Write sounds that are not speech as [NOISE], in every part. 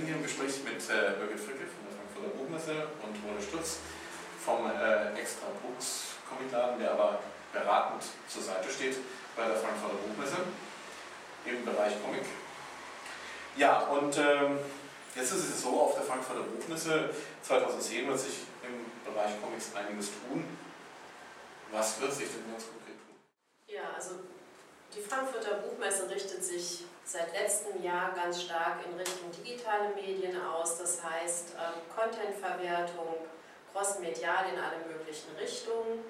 bin hier im Gespräch mit äh, Birgit Fricke von der Frankfurter Buchmesse und Rune Stutz vom äh, Extra Books Comicladen, der aber beratend zur Seite steht bei der Frankfurter Buchmesse im Bereich Comic. Ja, und ähm, jetzt ist es so, auf der Frankfurter Buchmesse 2010 wird sich im Bereich Comics einiges tun. Was wird sich denn ganz konkret tun? Ja, also die Frankfurter Buchmesse richtet sich seit letztem Jahr ganz stark in Richtung digitale Medien aus, das heißt ähm, Contentverwertung, crossmedial in alle möglichen Richtungen.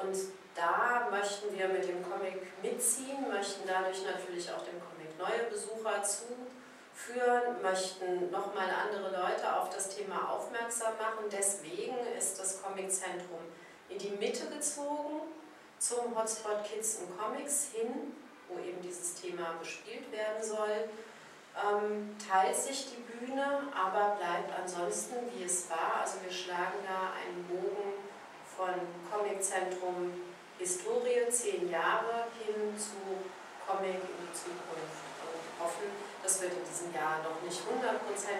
Und da möchten wir mit dem Comic mitziehen, möchten dadurch natürlich auch dem Comic neue Besucher zuführen, möchten nochmal andere Leute auf das Thema aufmerksam machen. Deswegen ist das Comiczentrum in die Mitte gezogen zum Hotspot Kids und Comics hin, wo eben dieses Thema bespielt werden soll. Ähm, teilt sich die Bühne, aber bleibt ansonsten wie es war. Also wir schlagen da einen Bogen von Comiczentrum Historie, zehn Jahre hin zu Comic in die Zukunft und hoffen, das wird in diesem Jahr noch nicht 100%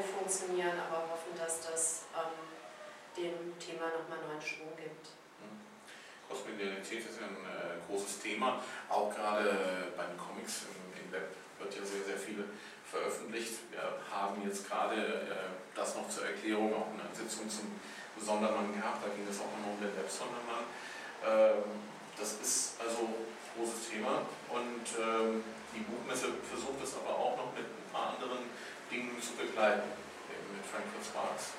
funktionieren, aber hoffen, dass das ähm, dem Thema nochmal neuen Schwung gibt. Crossmedialität ist ja ein äh, großes Thema, auch gerade bei den Comics im, im, Web wird ja sehr, sehr viel veröffentlicht. Wir haben jetzt gerade äh, das noch zur Erklärung auch eine Sitzung zum Sondermann gehabt, da ging es auch noch um den Web-Sondermann. Ähm, das ist also ein großes Thema und ähm, die Buchmesse versucht es aber auch noch mit ein paar anderen Dingen zu begleiten, eben mit Frankfurt Sparks.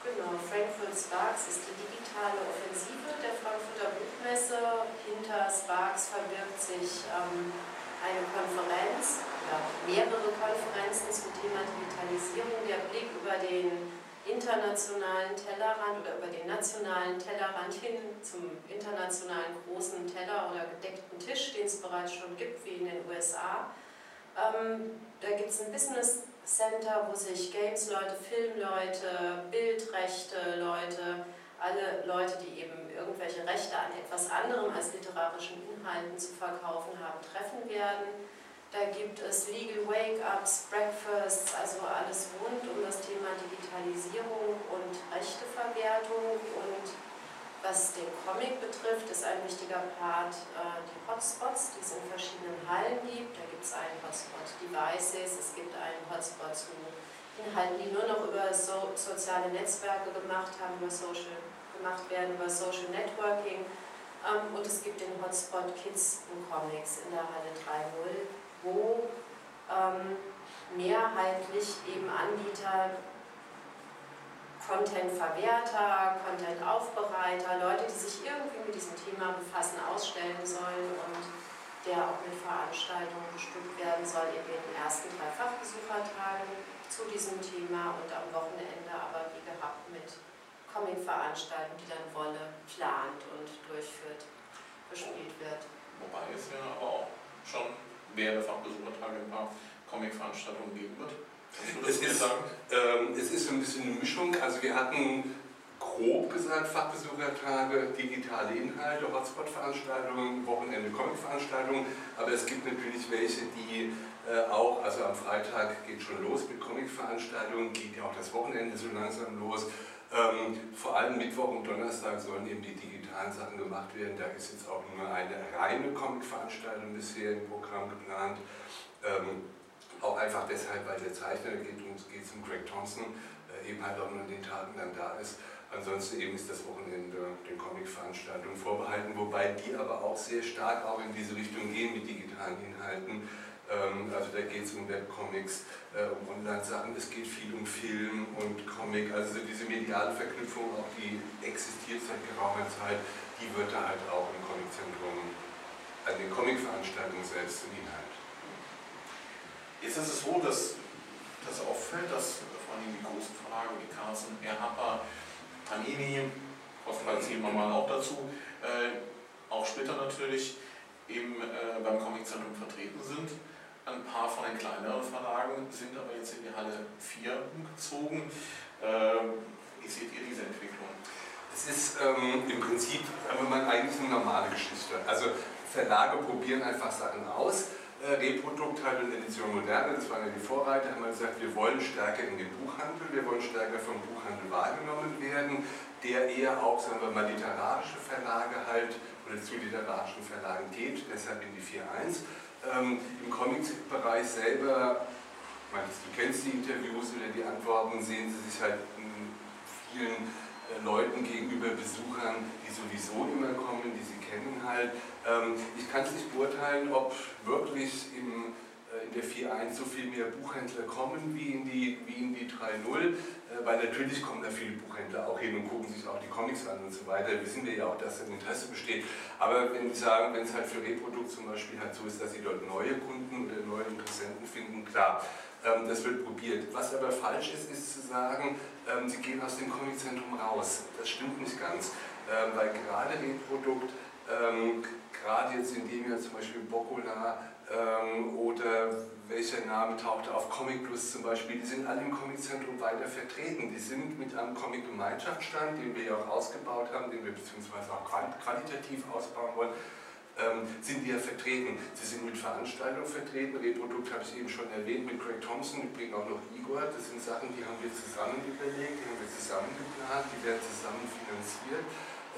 Genau, Frankfurt Sparks ist die digitale Offensive der Frankfurter Buchmesse. Hinter Sparks verbirgt sich ähm, eine Konferenz, ja, mehrere Konferenzen zum Thema Digitalisierung. Der Blick über den internationalen Tellerrand oder über den nationalen Tellerrand hin zum internationalen großen Teller oder gedeckten Tisch, den es bereits schon gibt, wie in den USA. Ähm, da gibt es ein Business Center, wo sich Games-Leute, Filmleute, Bildrechte-Leute, alle Leute, die eben irgendwelche Rechte an etwas anderem als literarischen Inhalten zu verkaufen haben, treffen werden. Da gibt es Legal Wake-ups, Breakfasts, also alles rund um das Thema Digitalisierung und Rechteverwertung und was den Comic betrifft, ist ein wichtiger Part äh, die Hotspots, die es in verschiedenen Hallen gibt. Da gibt es einen Hotspot Devices, es gibt einen Hotspot zu Inhalten, die nur noch über so, soziale Netzwerke gemacht haben, über Social, gemacht werden, über Social Networking. Ähm, und es gibt den Hotspot Kids und Comics in der Halle 3.0, wo ähm, mehrheitlich eben Anbieter Content-Verwerter, Content-Aufbereiter, Leute, die sich irgendwie mit diesem Thema befassen, ausstellen sollen und der auch mit Veranstaltungen bestückt werden soll in den ersten drei Fachbesuchertagen zu diesem Thema und am Wochenende aber wie gehabt mit Comic-Veranstaltungen, die dann Wolle plant und durchführt, bespielt wird. Wobei es ja aber auch schon der Fachbesuchertage ein paar Comic-Veranstaltungen geben wird. Es ist, ähm, es ist so ein bisschen eine Mischung. Also wir hatten grob gesagt Fachbesuchertage, digitale Inhalte, Hotspot-Veranstaltungen, Wochenende Comic-Veranstaltungen, aber es gibt natürlich welche, die äh, auch, also am Freitag geht schon los mit Comic-Veranstaltungen, geht ja auch das Wochenende so langsam los. Ähm, vor allem Mittwoch und Donnerstag sollen eben die digitalen Sachen gemacht werden. Da ist jetzt auch nur eine reine Comic-Veranstaltung bisher im Programm geplant. Ähm, auch einfach deshalb, weil der Zeichner, geht es um Greg Thompson, äh, eben halt auch nur an den Tagen dann da ist. Ansonsten eben ist das Wochenende den Comic-Veranstaltungen vorbehalten, wobei die aber auch sehr stark auch in diese Richtung gehen mit digitalen Inhalten. Ähm, also da geht es um Webcomics, äh, um Online-Sachen, es geht viel um Film und Comic, also diese mediale Verknüpfung, auch die existiert seit geraumer Zeit, die wird da halt auch im Comiczentrum an den Comic-Veranstaltungen selbst zum Inhalt. Jetzt ist es so, dass das auffällt, dass vor allem die großen Verlage wie Carlsen, Erhapper, Panini, Kostenfall ziehen wir mal auch dazu, äh, auch Splitter natürlich, eben äh, beim Comiczentrum vertreten sind. Ein paar von den kleineren Verlagen sind aber jetzt in die Halle 4 umgezogen. Äh, wie seht ihr diese Entwicklung? Es ist ähm, im Prinzip, wenn eigentlich eine normale Geschichte. Also Verlage probieren einfach Sachen aus äh, Reprodukt halt und Edition Moderne, das waren ja die Vorreiter, haben wir gesagt, wir wollen stärker in den Buchhandel, wir wollen stärker vom Buchhandel wahrgenommen werden, der eher auch, sagen wir mal, literarische Verlage halt oder zu literarischen Verlagen geht, deshalb in die 4.1. Ähm, Im Comics-Bereich selber, meinst, du kennst die Interviews oder die Antworten, sehen sie sich halt in vielen äh, Leuten gegenüber Besuchern, die sowieso immer kommen, die sie kennen halt, ähm, ich kann es nicht beurteilen, ob wirklich im, äh, in der 4.1 so viel mehr Buchhändler kommen wie in die, wie in die 3.0, äh, weil natürlich kommen da viele Buchhändler auch hin und gucken sich auch die Comics an und so weiter. Wissen wir ja auch, dass ein Interesse besteht. Aber wenn Sie sagen, wenn es halt für Reprodukt zum Beispiel halt so ist, dass Sie dort neue Kunden oder neue Interessenten finden, klar, das wird probiert. Was aber falsch ist, ist zu sagen, ähm, Sie gehen aus dem Comiczentrum raus. Das stimmt nicht ganz, weil gerade Reprodukt ähm, gerade jetzt in dem Jahr zum Beispiel Boccola ähm, oder welcher Name tauchte auf Comic Plus zum Beispiel, die sind alle im Comiczentrum weiter vertreten. Die sind mit einem Comic-Gemeinschaftsstand, den wir ja auch ausgebaut haben, den wir beziehungsweise auch qualitativ ausbauen wollen, ähm, sind die ja vertreten. Sie sind mit Veranstaltungen vertreten, Reprodukt habe ich eben schon erwähnt, mit Craig Thompson, übrigens auch noch Igor, das sind Sachen, die haben wir zusammen überlegt, die haben wir zusammen geplant, die werden zusammen finanziert.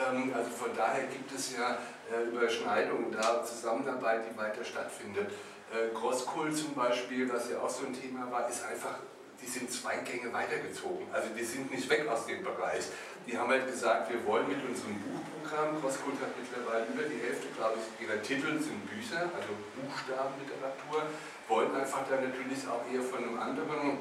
Ähm, also von daher gibt es ja äh, Überschneidungen da, Zusammenarbeit, die weiter stattfindet. Äh, Crosskohl zum Beispiel, was ja auch so ein Thema war, ist einfach, die sind zwei Gänge weitergezogen. Also die sind nicht weg aus dem Bereich. Die haben halt gesagt, wir wollen mit unserem Buchprogramm, Crosskohl hat mittlerweile über die Hälfte, glaube ich, ihrer Titel sind Bücher, also Buchstabenliteratur, wollen einfach dann natürlich auch eher von einem anderen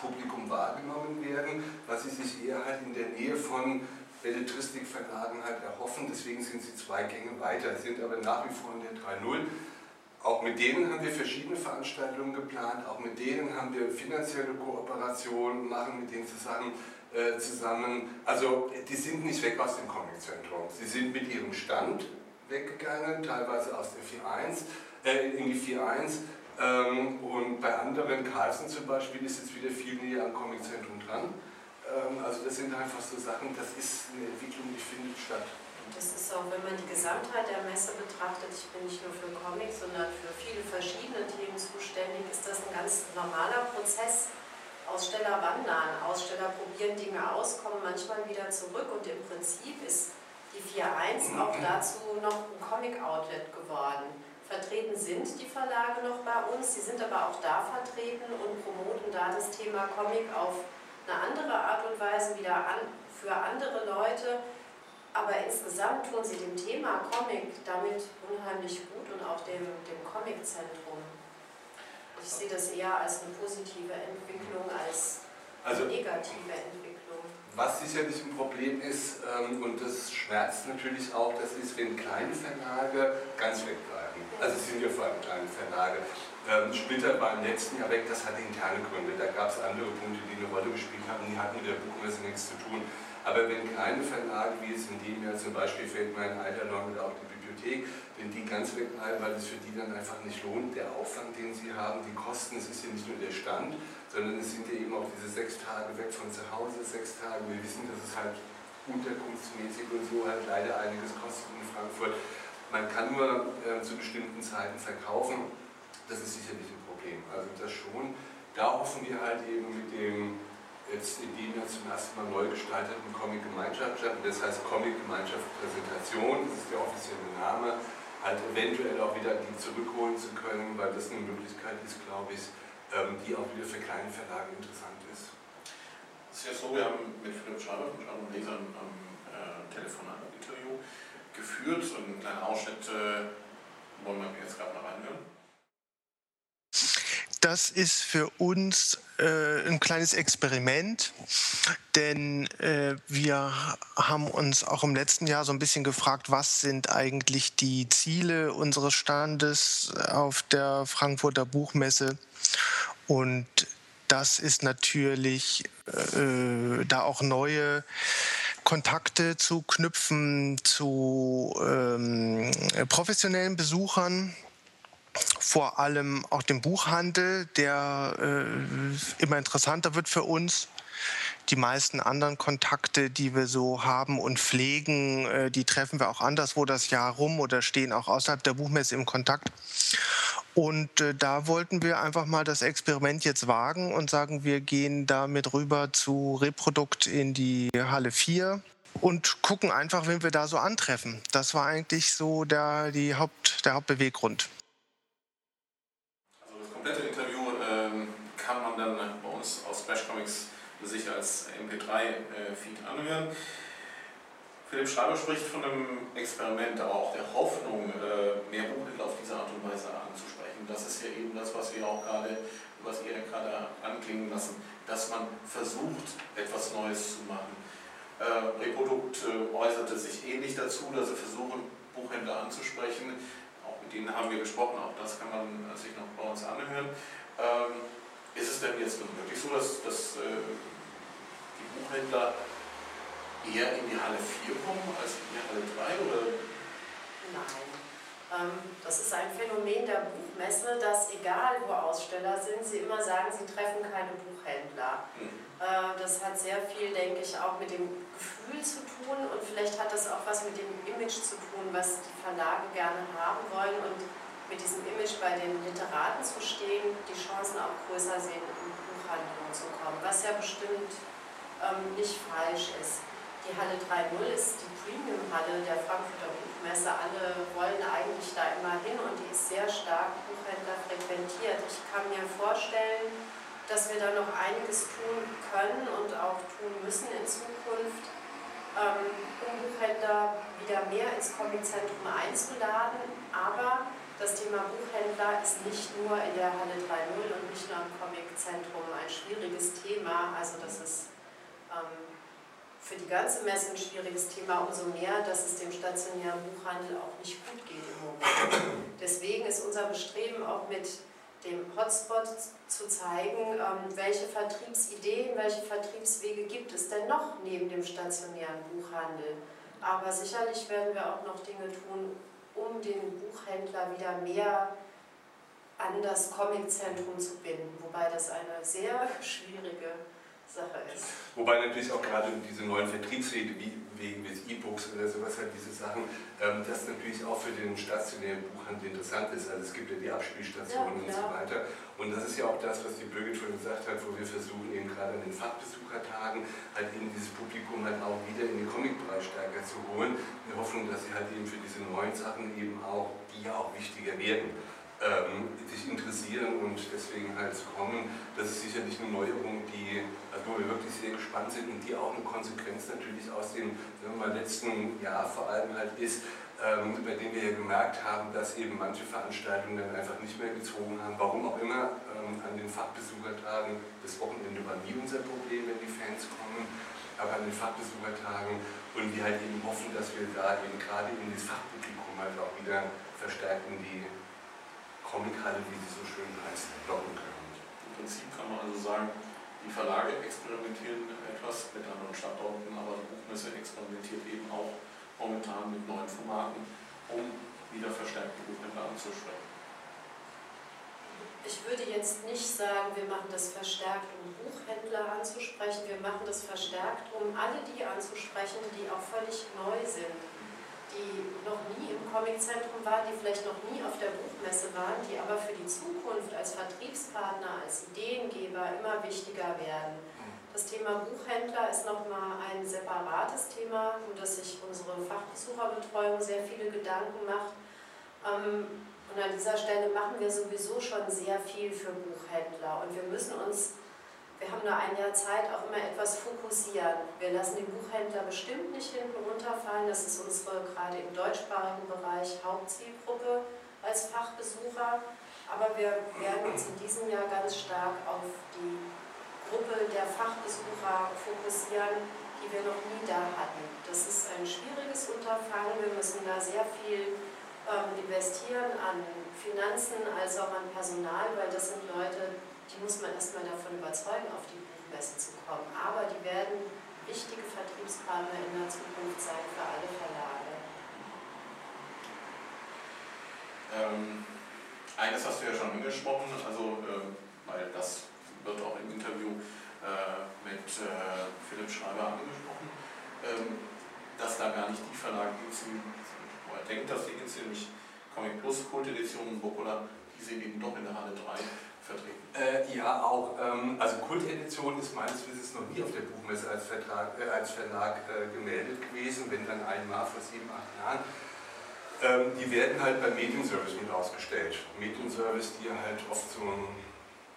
Publikum wahrgenommen werden, was sie sich eher halt in der Nähe von Belletristikverlagen halt erhoffen. Deswegen sind sie zwei Gänge weiter, sind aber nach wie vor in der 3.0. Auch mit denen haben wir verschiedene Veranstaltungen geplant, auch mit denen haben wir finanzielle Kooperationen, machen mit denen zusammen, äh, zusammen. Also die sind nicht weg aus dem Comiczentrum. Sie sind mit ihrem Stand weggegangen, teilweise aus der 4.1, äh, in die 4.1. Ähm, und bei anderen, Carlsen zum Beispiel, ist jetzt wieder viel näher am Comiczentrum dran. Ähm, also das sind einfach so Sachen, das ist eine Entwicklung, die findet statt. Das ist auch, wenn man die Gesamtheit der Messe betrachtet, ich bin nicht nur für Comics, sondern für viele verschiedene Themen zuständig, ist das ein ganz normaler Prozess. Aussteller wandern, Aussteller probieren Dinge aus, kommen manchmal wieder zurück und im Prinzip ist die 4.1 auch dazu noch ein Comic-Outlet geworden. Vertreten sind die Verlage noch bei uns, sie sind aber auch da vertreten und promoten da das Thema Comic auf eine andere Art und Weise wieder an, für andere Leute. Aber insgesamt tun sie dem Thema Comic damit unheimlich gut und auch dem, dem Comiczentrum. Ich sehe das eher als eine positive Entwicklung als also, negative Entwicklung. Was sicherlich ein Problem ist, ähm, und das schmerzt natürlich auch, das ist, wenn kleine Verlage ganz wegbleiben. Also es sind ja vor allem kleine Verlage. Ähm, Splitter war im letzten Jahr weg, das hatte interne Gründe. Da gab es andere Punkte, die eine Rolle gespielt haben, die hatten mit der Buchmesse nichts zu tun. Aber wenn kleine Verlage, wie es in dem Jahr zum Beispiel fällt mir ein Eiderdorn oder auch die Bibliothek, wenn die ganz wegbleiben, weil es für die dann einfach nicht lohnt, der Aufwand, den sie haben, die Kosten, es ist ja nicht nur der Stand, sondern es sind ja eben auch diese sechs Tage weg von zu Hause, sechs Tage. Wir wissen, dass es halt unterkunftsmäßig und so halt leider einiges kostet in Frankfurt. Man kann nur äh, zu bestimmten Zeiten verkaufen das ist sicherlich ein Problem. Also das schon. Da hoffen wir halt eben mit dem jetzt in dem Jahr zum ersten Mal neu gestalteten Comic-Gemeinschaft, das heißt Comic-Gemeinschaft Präsentation, das ist der offizielle Name, halt eventuell auch wieder die zurückholen zu können, weil das eine Möglichkeit ist, glaube ich, ähm, die auch wieder für kleine Verlage interessant ist. Es ist ja so, wir haben mit Philipp Schreiber von Schreiber und Leser ein äh, Telefonat-Interview geführt. Und einen kleinen Ausschnitt äh, wollen wir jetzt gerade mal reinhören das ist für uns äh, ein kleines Experiment, denn äh, wir haben uns auch im letzten Jahr so ein bisschen gefragt, was sind eigentlich die Ziele unseres Standes auf der Frankfurter Buchmesse? Und das ist natürlich äh, da auch neue Kontakte zu knüpfen zu ähm, professionellen Besuchern, vor allem auch dem Buchhandel, der äh, immer interessanter wird für uns. Die meisten anderen Kontakte, die wir so haben und pflegen, äh, die treffen wir auch anderswo das Jahr rum oder stehen auch außerhalb der Buchmesse im Kontakt. Und äh, da wollten wir einfach mal das Experiment jetzt wagen und sagen, wir gehen damit rüber zu Reprodukt in die Halle 4 und gucken einfach, wen wir da so antreffen. Das war eigentlich so der, die Haupt, der Hauptbeweggrund. Komplette Interview ähm, kann man dann bei uns aus Splash Comics sich als MP3-Feed äh, anhören. Philipp Schreiber spricht von einem Experiment, aber auch der Hoffnung, äh, mehr Buchhändler auf diese Art und Weise anzusprechen. Das ist ja eben das, was wir auch gerade, was ihr gerade anklingen lassen, dass man versucht, etwas Neues zu machen. Äh, Reprodukt äh, äußerte sich ähnlich dazu, dass sie versuchen, Buchhändler anzusprechen. Denen haben wir gesprochen, auch das kann man sich noch bei uns anhören. Ähm, ist es denn jetzt wirklich so, dass, dass die Buchhändler eher in die Halle 4 kommen als in die Halle 3? Oder? Nein. Ähm, das ist ein Phänomen der Buchmesse, dass egal wo Aussteller sind, sie immer sagen, sie treffen keine Buchhändler. Mhm. Äh, das hat sehr viel, denke ich, auch mit dem Gefühl zu tun und vielleicht hat das auch was mit dem Image zu tun, was die Verlage gerne haben wollen und mit diesem Image bei den Literaten zu stehen, die Chancen auch größer sehen, in Buchhandlungen zu kommen, was ja bestimmt ähm, nicht falsch ist. Die Halle 3.0 ist die Premium-Halle der Frankfurter Buchmesse. Alle wollen eigentlich da immer hin und die ist sehr stark Buchhändler frequentiert. Ich kann mir vorstellen, dass wir da noch einiges tun können und auch tun müssen in Zukunft, ähm, um Buchhändler wieder mehr ins Comiczentrum einzuladen. Aber das Thema Buchhändler ist nicht nur in der Halle 3.0 und nicht nur im Comiczentrum ein schwieriges Thema. Also das ist ähm, für die ganze Messe ein schwieriges Thema, umso mehr, dass es dem stationären Buchhandel auch nicht gut geht im Moment. Deswegen ist unser Bestreben auch mit dem Hotspot zu zeigen, ähm, welche Vertriebsideen, welche Vertriebswege gibt es denn noch neben dem stationären Buchhandel. Aber sicherlich werden wir auch noch Dinge tun, um den Buchhändler wieder mehr an das Comiczentrum zu binden, wobei das eine sehr [LAUGHS] schwierige Sache ist. Wobei natürlich auch gerade diese neuen Vertriebswege wie wegen des E-Books oder sowas halt diese Sachen, ähm, das natürlich auch für den stationären Buchhandel interessant ist. Also es gibt ja die Abspielstationen ja, und so weiter. Und das ist ja auch das, was die Birgit schon gesagt hat, wo wir versuchen eben gerade an den Fachbesuchertagen halt eben dieses Publikum halt auch wieder in den Comicbereich stärker zu holen. Wir hoffen, dass sie halt eben für diese neuen Sachen eben auch, die ja auch wichtiger werden ähm, sich interessieren und deswegen halt zu kommen. Das ist sicherlich eine Neuerung, die, also wo wir wirklich sehr gespannt sind und die auch eine Konsequenz natürlich aus dem mal, letzten Jahr vor allem halt ist, ähm, bei dem wir ja gemerkt haben, dass eben manche Veranstaltungen dann einfach nicht mehr gezogen haben, warum auch immer, ähm, an den Fachbesuchertagen, das Wochenende war nie unser Problem, wenn die Fans kommen, aber an den Fachbesuchertagen. Und wir halt eben hoffen, dass wir da eben gerade in das Fachpublikum halt auch wieder verstärkt in die Comichalle, wie sie so schön heißt, locken können. Im Prinzip kann man also sagen, die Verlage experimentieren etwas mit anderen Standorten, aber die Buchmesse experimentiert eben auch momentan mit neuen Formaten, um wieder verstärkte Buchhändler anzusprechen. Ich würde jetzt nicht sagen, wir machen das verstärkt, um Buchhändler anzusprechen. Wir machen das verstärkt, um alle die anzusprechen, die auch völlig neu sind die noch nie im Comiczentrum waren, die vielleicht noch nie auf der Buchmesse waren, die aber für die Zukunft als Vertriebspartner, als Ideengeber immer wichtiger werden. Das Thema Buchhändler ist nochmal ein separates Thema, um das sich unsere Fachbesucherbetreuung sehr viele Gedanken macht. Ähm, und an dieser Stelle machen wir sowieso schon sehr viel für Buchhändler und wir müssen uns wir haben nur ein Jahr Zeit, auch immer etwas fokussieren. Wir lassen den Buchhändler bestimmt nicht hinten runterfallen. Das ist unsere gerade im deutschsprachigen Bereich Hauptzielgruppe als Fachbesucher. Aber wir werden uns in diesem Jahr ganz stark auf die Gruppe der Fachbesucher fokussieren, die wir noch nie da hatten. Das ist ein schwieriges Unterfangen. Wir müssen da sehr viel ähm, investieren an Finanzen als auch an Personal, weil das sind Leute, die muss man erstmal davon überzeugen, auf die Buchmesse zu kommen. Aber die werden wichtige Vertriebspartner in der Zukunft sein für alle Verlage. Ähm, eines hast du ja schon angesprochen, also äh, weil das wird auch im Interview äh, mit äh, Philipp Schreiber angesprochen, ähm, dass da gar nicht die Verlage gibt, wo er denkt, dass die gibt, nämlich Comic Plus, Kult Edition und die die sind eben doch in der Halle 3 vertreten. Äh, ja, auch. Ähm, also Kultedition ist meines Wissens noch nie auf der Buchmesse als, Vertrag, äh, als Verlag äh, gemeldet gewesen, wenn dann einmal vor sieben, acht Jahren. Ähm, die werden halt beim Medienservice mit ausgestellt. Medienservice, die halt oft so einen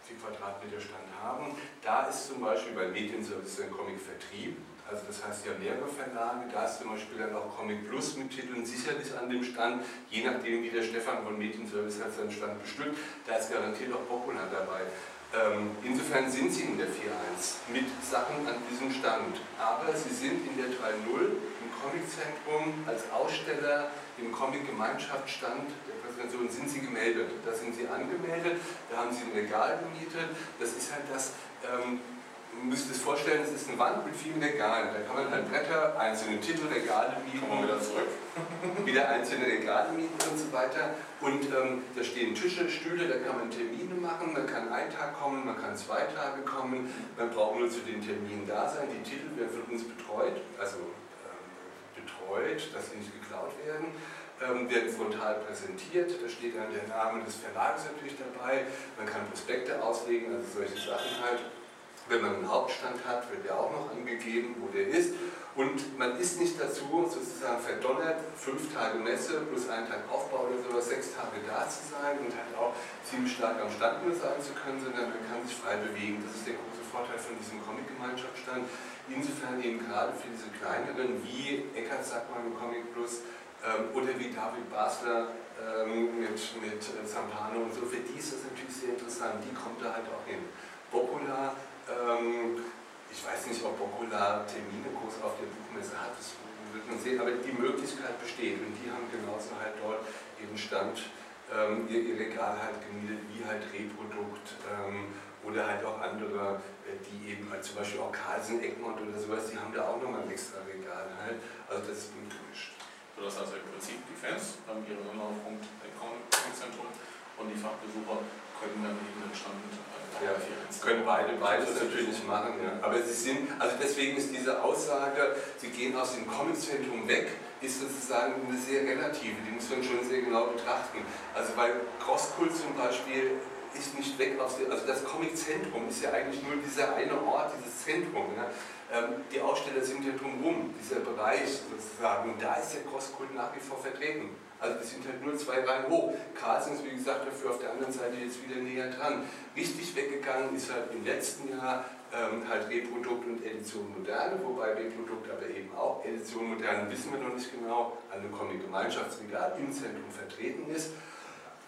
4 Quadratmeter Stand haben. Da ist zum Beispiel bei Medienservice ein Comic-Vertrieb. Also das heißt ja mehrere Verlage, da ist zum Beispiel dann auch Comic Plus mit Titeln sicherlich an dem Stand, je nachdem wie der Stefan von Medienservice hat seinen Stand bestückt, da ist garantiert auch Popular dabei. Ähm, insofern sind sie in der 4.1 mit Sachen an diesem Stand, aber sie sind in der 3.0 im Comiczentrum als Aussteller im Comic-Gemeinschaftsstand der Präsentation sind sie gemeldet. Da sind sie angemeldet, da haben sie ein Regal gemietet. Das ist halt das, ähm, man müsste es vorstellen, es ist eine Wand mit vielen Regalen. Da kann man halt Bretter, einzelne Titel, Regale mieten. Kommen wieder zurück. [LAUGHS] wieder einzelne Regale mieten und so weiter. Und ähm, da stehen Tische, Stühle, da kann man Termine machen. Man kann einen Tag kommen, man kann zwei Tage kommen. Man braucht nur zu den Terminen da sein. Die Titel werden von uns betreut, also ähm, betreut, dass sie nicht geklaut werden ähm, werden frontal präsentiert. Da steht dann der Name des Verlages natürlich dabei. Man kann Prospekte auslegen, also solche Sachen halt. Wenn man einen Hauptstand hat, wird der auch noch angegeben, wo der ist. Und man ist nicht dazu sozusagen verdonnert, fünf Tage Messe plus einen Tag Aufbau oder sowas, sechs Tage da zu sein und halt auch ziemlich stark am Stand nur sein zu können, sondern man kann sich frei bewegen. Das ist der große Vorteil von diesem Comic-Gemeinschaftsstand. Insofern eben gerade für diese kleineren, wie man im Comic Plus, ähm, oder wie David Basler ähm, mit, mit äh, Zampano und so, für die ist das natürlich sehr interessant, die kommt da halt auch hin. Bocula ähm, ich weiß nicht, ob Bocula Termine groß auf der Buchmesse hat, das wird man sehen, aber die Möglichkeit besteht und die haben genauso halt dort ihren Stand, ähm, ihr, ihr, Regal halt gemietet, wie halt Reprodukt ähm, oder halt auch andere, äh, die eben halt zum Beispiel auch Carlsen, Egmont oder sowas, die haben da auch nochmal ein extra Regal halt, also das ist bunt gemischt. So dass also im Prinzip die Fans haben ihren Anlaufpunkt im Comic-Zentrum und die Fachbesucher können dann eben den Stand ja, können beide beides natürlich machen. Ja. Aber sie sind, also deswegen ist diese Aussage, sie gehen aus dem Comiczentrum weg, ist sozusagen eine sehr relative, die muss man schon sehr genau betrachten. Also weil Crosskult zum Beispiel ist nicht weg aus dem, also das Comiczentrum ist ja eigentlich nur dieser eine Ort, dieses Zentrum. Ja. Ähm, die Aussteller sind ja drumherum, dieser Bereich sozusagen, und da ist der Crosskult nach wie vor vertreten. Also wir sind halt nur zwei Reihen hoch. Carlsen ist wie gesagt dafür auf der anderen Seite jetzt wieder näher dran. Richtig weggegangen ist halt im letzten Jahr ähm, halt Reprodukt und Edition Moderne, wobei Reprodukt aber eben auch Edition Moderne wissen wir noch nicht genau, an einem Comic-Gemeinschaftsregal im Zentrum vertreten ist.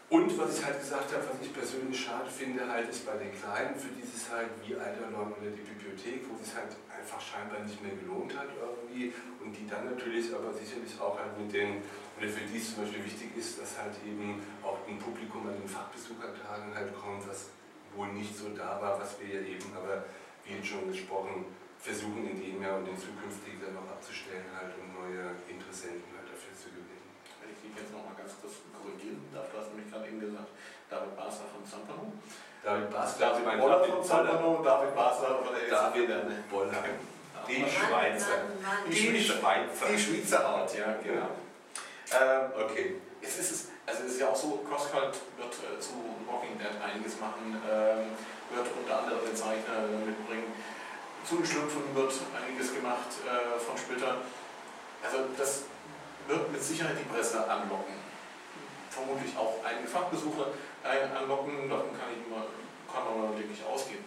Und was ich halt gesagt habe, was ich persönlich schade finde, halt ist bei den Kleinen, für dieses halt wie Alternorm oder die Bibliothek, wo es halt einfach scheinbar nicht mehr gelohnt hat irgendwie und die dann natürlich aber sicherlich auch halt mit den oder für die es zum Beispiel wichtig ist, dass halt eben auch ein Publikum an den Fachbesuchertagen halt kommt, was wohl nicht so da war, was wir ja eben, aber wie schon gesprochen, versuchen in dem Jahr und in zukünftigen dann noch abzustellen halt, um neue Interessenten halt dafür zu gewinnen. Wenn ich dich jetzt nochmal ganz kurz korrigieren darf, du hast nämlich gerade eben gesagt, David Basler von Zampano. David Basler, David Boller von Zampano, David Basler von der David Boller. Die Schweizer. Die Schweizer. Die Schweizer Art, ja, genau. Ähm, okay. Jetzt ist es, also es ist ja auch so, CrossCult wird äh, zu Walking Dead einiges machen, ähm, wird unter anderem den Zeichner mitbringen. Zu den Schlümpfen wird einiges gemacht äh, von Splitter. Also das wird mit Sicherheit die Presse anlocken. Vermutlich auch einige Fachbesucher anlocken, davon kann, ich immer, kann man wirklich ausgehen.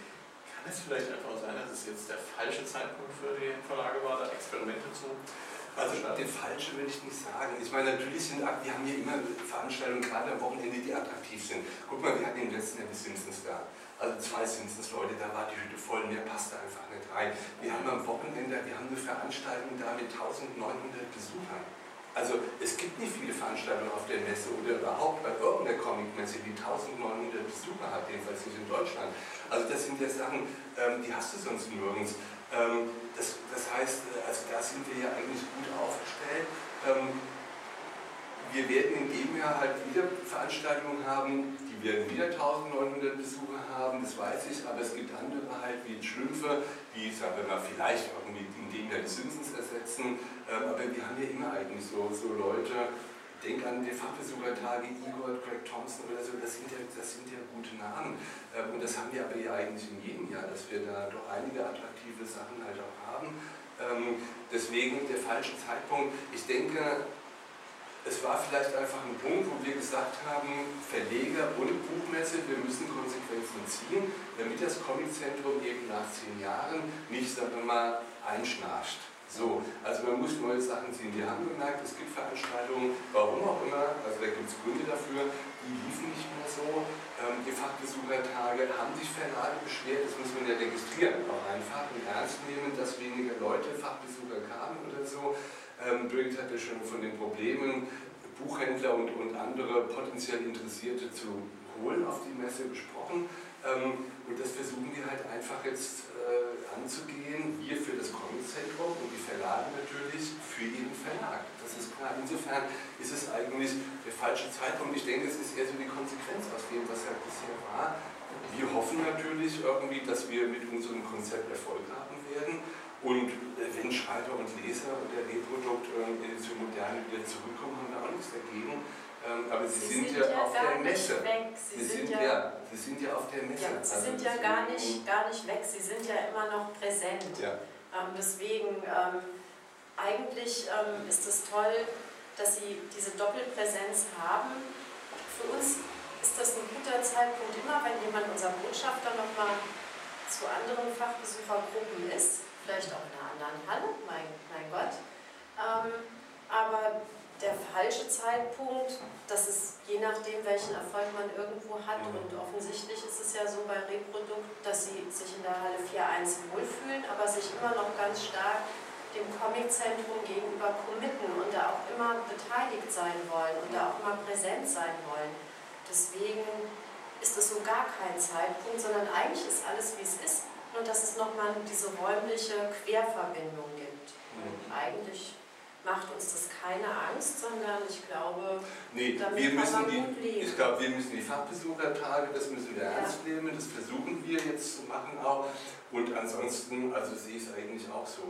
Kann es vielleicht einfach sein, dass es jetzt der falsche Zeitpunkt für die Verlage war, da Experimente zu also der falsche würde ich nicht sagen. Ich meine, natürlich sind, wir haben hier immer Veranstaltungen, gerade am Wochenende, die attraktiv sind. Guck mal, wir hatten im letzten Jahr die Simpsons da. Also zwei Simpsons-Leute, da war die Hütte voll, mehr passte einfach nicht rein. Wir haben am Wochenende, wir haben eine Veranstaltung da mit 1900 Besuchern. Also es gibt nicht viele Veranstaltungen auf der Messe oder überhaupt bei irgendeiner Comic-Messe, die 1900 Besucher hat, jedenfalls nicht in Deutschland. Also das sind ja Sachen, ähm, die hast du sonst nirgends. Ähm, das, das, heißt, äh, also da sind wir ja eigentlich gut aufgestellt. Ähm, wir werden in dem Jahr halt wieder Veranstaltungen haben, die werden wieder 1900 Besucher haben, das weiß ich, aber es gibt andere halt wie Schlümpfe, die, sagen wir mal, vielleicht irgendwie in dem Jahr die Simpsons ersetzen, ähm, aber wir haben ja immer eigentlich so, so Leute, denke an die Fachbesuchertage Igor, Craig Thompson oder so, das sind ja, das sind ja gute Namen. Ähm, und das haben wir aber ja eigentlich in jedem Jahr, dass wir da doch einige attraktive Sachen halt auch haben. Ähm, deswegen der falsche Zeitpunkt. Ich denke, es war vielleicht einfach ein Punkt, wo wir gesagt haben, Verleger und Buchmesse, wir müssen Konsequenzen ziehen, damit das Comiczentrum eben nach zehn Jahren nicht, sagen wir mal, einschnarcht. So, also man muss neue Sachen ziehen. Wir haben gemerkt, es gibt Veranstaltungen, warum auch immer, also da gibt es Gründe dafür, die liefen nicht mehr so. Ähm, die Fachbesuchertage haben sich Verlage beschwert, das muss man ja registrieren, auch einfach und ernst nehmen, dass weniger Leute Fachbesucher kamen oder so. Ähm, Birgit hatte schon von den Problemen, Buchhändler und, und andere potenziell Interessierte zu holen auf die Messe gesprochen. Ähm, und das versuchen wir halt einfach jetzt äh, anzugehen, wir für das Comiczentrum und die Verlage natürlich für jeden Verlag. Das ist klar. Insofern ist es eigentlich der falsche Zeitpunkt. Ich denke, es ist eher so die Konsequenz aus dem, was ja bisher war. Wir hoffen natürlich irgendwie, dass wir mit unserem Konzept Erfolg haben werden. Und äh, wenn Schreiber und Leser und der Reprodukt äh, zur Moderne wieder zurückkommen, haben wir auch nichts dagegen. Ähm, aber sie, sie sind, sind, ja, ja auf der Messe. Sie, sie, sind, ja, ja, sie sind ja auf der Messe. Ja, sie also sind ja gar nicht, gar nicht weg, sie sind ja immer noch präsent. Ähm, deswegen, ähm, eigentlich ähm, ist es toll, dass sie diese Doppelpräsenz haben. Für uns ist das ein guter Zeitpunkt immer, wenn jemand unser Botschafter nochmal zu anderen Fachbesuchergruppen ist vielleicht auch in einer anderen Halle, mein, mein Gott. Ähm, aber der falsche Zeitpunkt, das ist je nachdem, welchen Erfolg man irgendwo hat. Mhm. Und offensichtlich ist es ja so bei Reprodukt, dass sie sich in der Halle 4.1 wohlfühlen, aber sich immer noch ganz stark dem Comiczentrum gegenüber committen und da auch immer beteiligt sein wollen und da auch immer präsent sein wollen. Deswegen ist es so gar kein Zeitpunkt, sondern eigentlich ist alles, wie es ist nur dass es nochmal diese räumliche Querverbindung gibt. Und mhm. eigentlich macht uns das keine Angst, sondern ich glaube, nee, damit wir müssen die, Ich glaube, wir müssen die Fachbesuchertage, das müssen wir ja. ernst nehmen, das versuchen wir jetzt zu machen auch. Und ansonsten, also sehe ich es eigentlich auch so.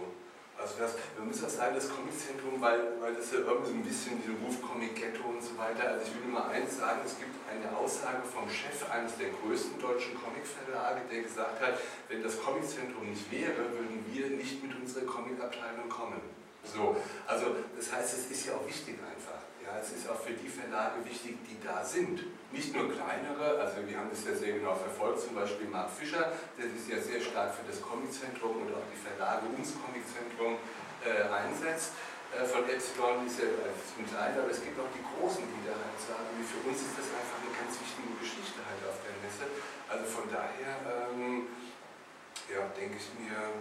Also das, man muss auch sagen, das Comiczentrum, weil, weil das ja irgendwie so ein bisschen diesen Ruf Comic-Ghetto und so weiter, also ich will nur mal eins sagen, es gibt eine Aussage vom Chef eines der größten deutschen Comicverlage, der gesagt hat, wenn das Comiczentrum nicht wäre, würden wir nicht mit unserer Comicabteilung kommen. So, also das heißt, es ist ja auch wichtig einfach. Ja, es ist auch für die Verlage wichtig, die da sind. Nicht nur kleinere, also wir haben das ja sehr genau verfolgt, zum Beispiel Mark Fischer, der sich ja sehr stark für das Comiczentrum und auch die Verlage ums Comiczentrum äh, einsetzt. Äh, von Epsilon ist ja äh, zum Teil, aber es gibt auch die Großen, die da halt sagen, wie für uns ist das einfach eine ganz wichtige Geschichte halt auf der Messe. Also von daher, ähm, ja, denke ich mir,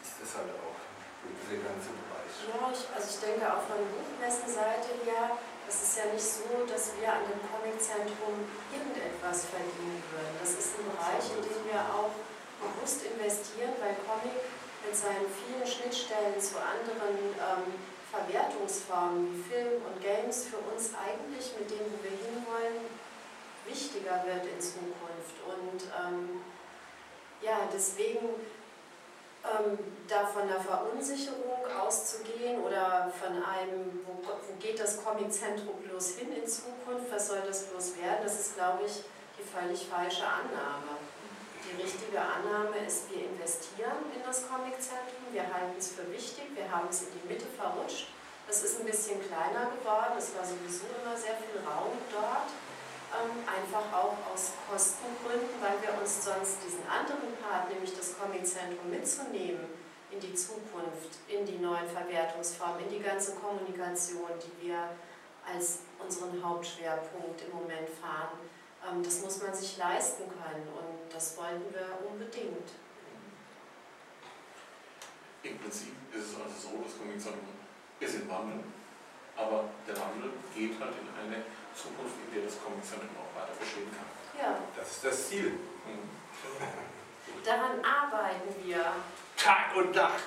ist das halt auch der ganze Bereich. Ja, ich, also ich denke auch von Buchmessenseite her, es ist ja nicht so, dass wir an dem Comiczentrum irgendetwas verdienen würden. Das ist ein Bereich, in dem wir auch bewusst investieren, weil Comic mit seinen vielen Schnittstellen zu anderen ähm, Verwertungsformen wie Film und Games für uns eigentlich mit dem, wo wir hinwollen, wichtiger wird in Zukunft. Und ähm, ja, deswegen ähm, da von der Verunsicherung auszugehen oder von einem, wo, wo geht das Comiczentrum bloß hin in Zukunft, was soll das bloß werden, das ist, glaube ich, die völlig falsche Annahme. Die richtige Annahme ist, wir investieren in das Comiczentrum, wir halten es für wichtig, wir haben es in die Mitte verrutscht. Es ist ein bisschen kleiner geworden, es war sowieso immer sehr viel Raum dort einfach auch aus Kostengründen, weil wir uns sonst diesen anderen Part, nämlich das Comiczentrum mitzunehmen in die Zukunft, in die neuen Verwertungsformen, in die ganze Kommunikation, die wir als unseren Hauptschwerpunkt im Moment fahren, ähm, das muss man sich leisten können und das wollten wir unbedingt. Im Prinzip ist es also so, das Comiczentrum ist im Wandel, aber der Wandel geht halt in eine Zukunft, in der das Comiczentrum auch weiter bestehen kann. Ja. Das ist das Ziel. Mhm. [LAUGHS] Daran arbeiten wir. Tag und Nacht.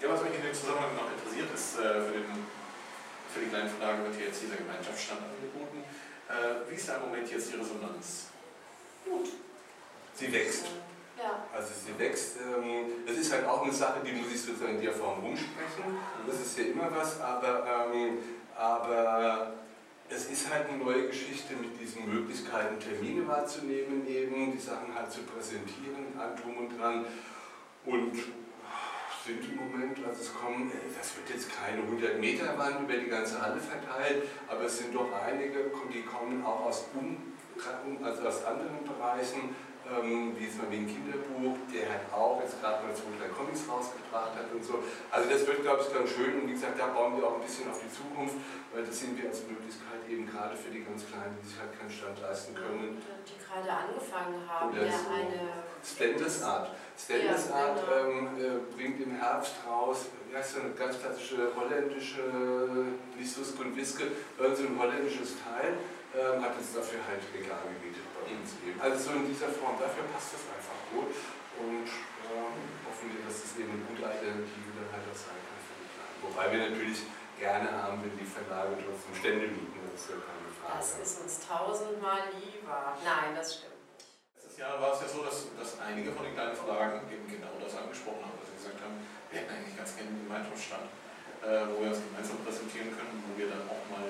Ja, was mich in dem Zusammenhang noch interessiert, ist, äh, für, den, für die kleinen Verlage wird hier jetzt dieser Gemeinschaftsstand angeboten. Äh, wie ist da im Moment jetzt die Resonanz? Gut. Sie wächst. Ja. Also sie wächst. Ähm, das ist halt auch eine Sache, die muss ich sozusagen in der Form rumsprechen. Das ist ja immer was, aber ähm, aber es ist halt eine neue Geschichte mit diesen Möglichkeiten, Termine wahrzunehmen, eben die Sachen halt zu präsentieren, an drum und dran. Und sind im Moment, also es kommen, das wird jetzt keine 100 Meter Wand über die ganze Halle verteilt, aber es sind doch einige, die kommen auch aus, um, also aus anderen Bereichen ähm, wie zum Beispiel ein Kinderbuch, der halt auch jetzt gerade mal zwei, drei Comics rausgebracht hat und so. Also das wird, glaube ich, ganz schön und wie gesagt, da bauen wir auch ein bisschen auf die Zukunft, weil das sehen wir als Möglichkeit eben gerade für die ganz Kleinen, die sich halt keinen Stand leisten können. Die gerade angefangen haben, Oder so eine... Splendid Art. Splendid ja, Art genau. ähm, äh, bringt im Herbst raus, wie heißt so eine ganz klassische holländische, nicht so Skundwiske, irgend so ein holländisches Teil, ähm, hat es dafür halt Regal gemietet uns eben. Also so in dieser Form, dafür passt das einfach gut und äh, hoffen wir, dass es eben eine gute Alternative dann halt auch sein kann für die Kleinen. Wobei wir natürlich gerne haben, wenn die Verlage trotzdem Stände mieten, das ist ja keine Frage. Das ist uns tausendmal lieber. Nein, das stimmt nicht. Letztes Jahr war es ja so, dass, dass einige von den kleinen Verlagen eben genau das angesprochen haben, dass sie gesagt haben, wir hätten eigentlich ganz gerne einen Gemeinschaftsstand, äh, wo wir uns gemeinsam präsentieren können, wo wir dann auch mal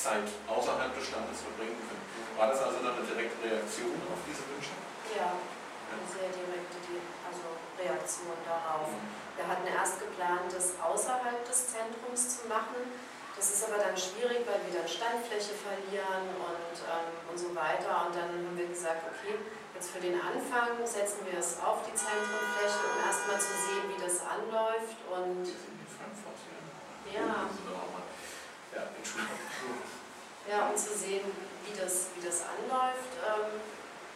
Zeit außerhalb des Standes verbringen können. War das also dann eine direkte Reaktion auf diese Wünsche? Ja, eine sehr direkte also Reaktion darauf. Mhm. Wir hatten erst geplant, das außerhalb des Zentrums zu machen. Das ist aber dann schwierig, weil wir dann Standfläche verlieren und, ähm, und so weiter. Und dann haben wir gesagt, okay, jetzt für den Anfang setzen wir es auf die Zentrumfläche, um erstmal zu sehen, wie das anläuft. Und ja. Ja, Ja, um zu sehen, wie das, wie das anläuft. Ähm,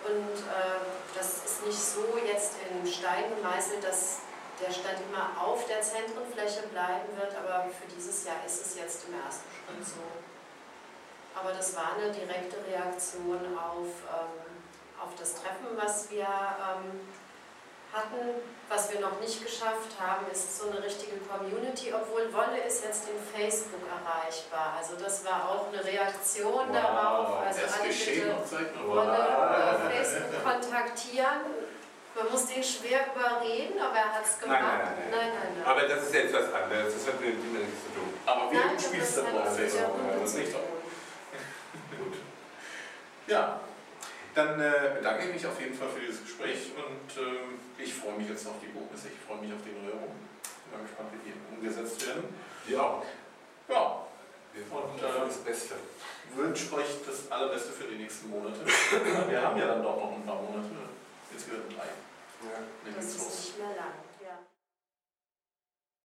und äh, das ist nicht so jetzt in Stein gemeißelt, dass der Stand immer auf der Zentrenfläche bleiben wird, aber für dieses Jahr ist es jetzt im ersten Schritt so. Aber das war eine direkte Reaktion auf, ähm, auf das Treffen, was wir ähm, hatten. Was wir noch nicht geschafft haben, ist so eine richtige Community, obwohl Wolle ist jetzt in Facebook erreichbar. Also das war auch eine Reaktion wow. darauf. Also das alle bitte Wolle über Facebook kontaktieren. Man muss den schwer überreden, aber er hat es gemacht. Nein nein, nein, nein, nein, Aber das ist jetzt was anderes, das hat mit dem nichts zu tun. Aber wir spielen es dann auf Facebook, das ist nicht [LAUGHS] Gut. Ja, dann äh, bedanke ich mich auf jeden Fall für dieses Gespräch und ähm, ich freue mich jetzt auf die Buchmesse, ich freue mich auf die Neuerungen. Bin gespannt, wie die umgesetzt werden. Ja. Ja. Wir und äh, das Beste. wünsche euch das Allerbeste für die nächsten Monate. [LAUGHS] Wir haben ja dann doch noch ein paar Monate. Jetzt wieder drei. Ja. Das ist nicht mehr lang.